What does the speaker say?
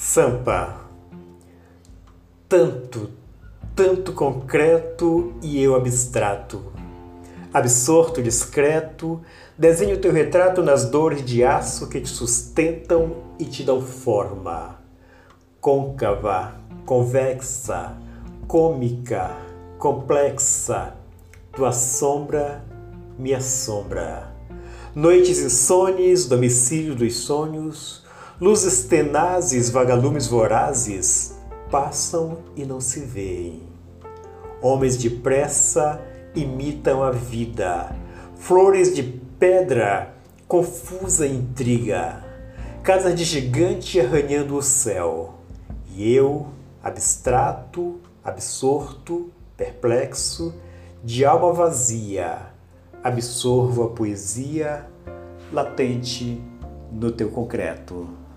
Sampa. Tanto, tanto concreto e eu abstrato. Absorto, discreto, desenho teu retrato nas dores de aço que te sustentam e te dão forma. Côncava, convexa, cômica, complexa, tua sombra, minha sombra. Noites insones, domicílio dos sonhos, luzes tenazes, vagalumes vorazes, passam e não se veem. Homens de pressa imitam a vida, flores de pedra, confusa intriga, casa de gigante arranhando o céu, e eu, abstrato, absorto, perplexo, de alma vazia, absorvo a poesia latente no teu concreto.